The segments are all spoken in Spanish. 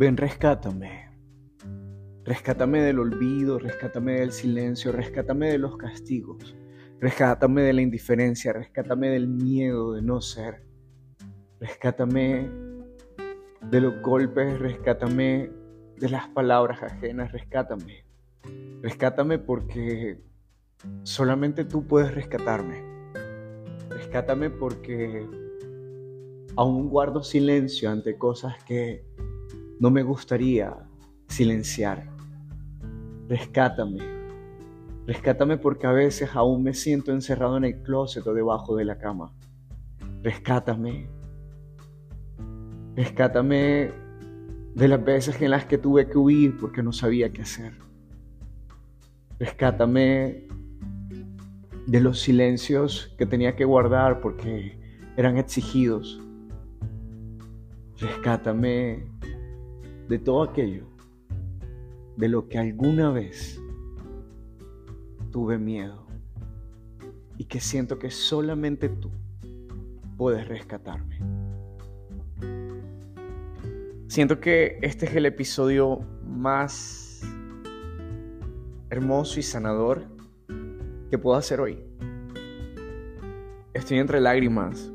Ven, rescátame. Rescátame del olvido, rescátame del silencio, rescátame de los castigos, rescátame de la indiferencia, rescátame del miedo de no ser, rescátame de los golpes, rescátame de las palabras ajenas, rescátame. Rescátame porque solamente tú puedes rescatarme. Rescátame porque aún guardo silencio ante cosas que no me gustaría silenciar. Rescátame. Rescátame porque a veces aún me siento encerrado en el closet o debajo de la cama. Rescátame. Rescátame de las veces en las que tuve que huir porque no sabía qué hacer. Rescátame de los silencios que tenía que guardar porque eran exigidos. Rescátame de todo aquello de lo que alguna vez tuve miedo y que siento que solamente tú puedes rescatarme. Siento que este es el episodio más hermoso y sanador que puedo hacer hoy. Estoy entre lágrimas,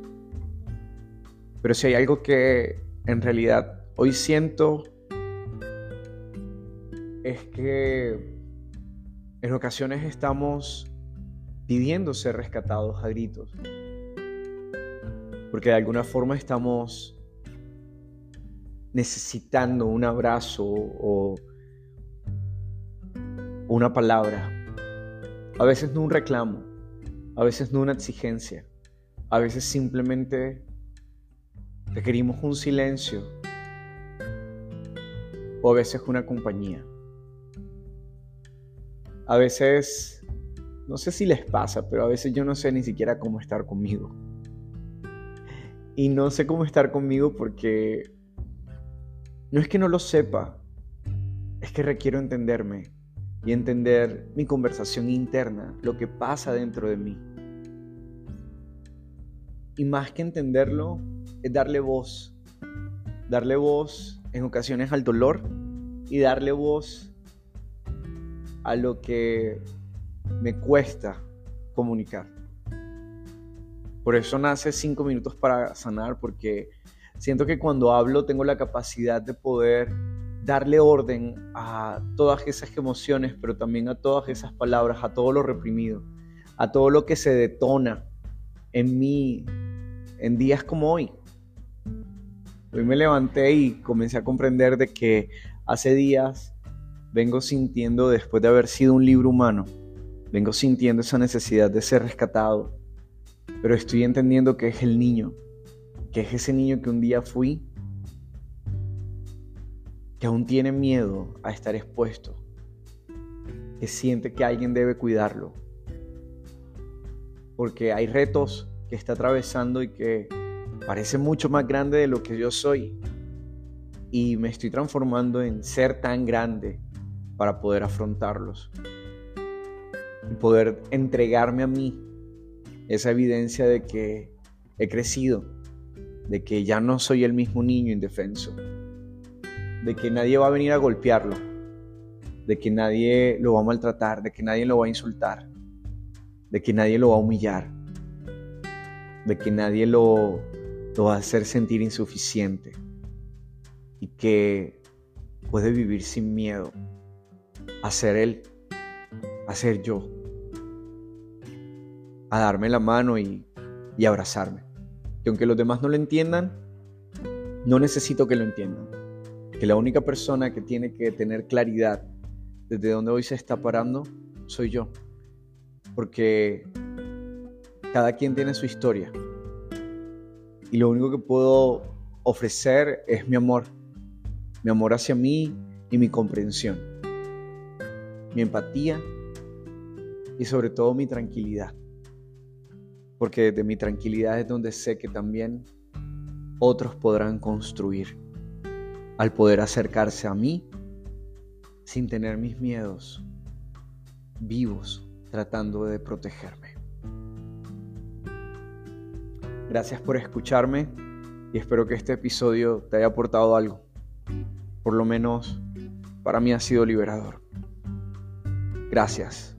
pero si hay algo que en realidad hoy siento es que en ocasiones estamos pidiendo ser rescatados a gritos. Porque de alguna forma estamos necesitando un abrazo o una palabra. A veces no un reclamo, a veces no una exigencia, a veces simplemente requerimos un silencio o a veces una compañía. A veces, no sé si les pasa, pero a veces yo no sé ni siquiera cómo estar conmigo. Y no sé cómo estar conmigo porque no es que no lo sepa, es que requiero entenderme y entender mi conversación interna, lo que pasa dentro de mí. Y más que entenderlo, es darle voz. Darle voz en ocasiones al dolor y darle voz a lo que me cuesta comunicar. Por eso nace cinco minutos para sanar, porque siento que cuando hablo tengo la capacidad de poder darle orden a todas esas emociones, pero también a todas esas palabras, a todo lo reprimido, a todo lo que se detona en mí en días como hoy. Hoy me levanté y comencé a comprender de que hace días vengo sintiendo después de haber sido un libro humano, vengo sintiendo esa necesidad de ser rescatado, pero estoy entendiendo que es el niño, que es ese niño que un día fui, que aún tiene miedo a estar expuesto, que siente que alguien debe cuidarlo, porque hay retos que está atravesando y que parece mucho más grande de lo que yo soy. Y me estoy transformando en ser tan grande para poder afrontarlos. Y poder entregarme a mí esa evidencia de que he crecido, de que ya no soy el mismo niño indefenso, de que nadie va a venir a golpearlo, de que nadie lo va a maltratar, de que nadie lo va a insultar, de que nadie lo va a humillar, de que nadie lo, va a hacer sentir insuficiente y que puede vivir sin miedo a ser Él, a ser yo, a darme la mano y, y abrazarme. Que aunque los demás no lo entiendan, no necesito que lo entiendan. Que la única persona que tiene que tener claridad desde donde hoy se está parando soy yo. Porque cada quien tiene su historia. Y lo único que puedo ofrecer es mi amor. Mi amor hacia mí y mi comprensión mi empatía y sobre todo mi tranquilidad. Porque de mi tranquilidad es donde sé que también otros podrán construir al poder acercarse a mí sin tener mis miedos vivos tratando de protegerme. Gracias por escucharme y espero que este episodio te haya aportado algo. por lo menos para mí ha sido liberador. Gracias.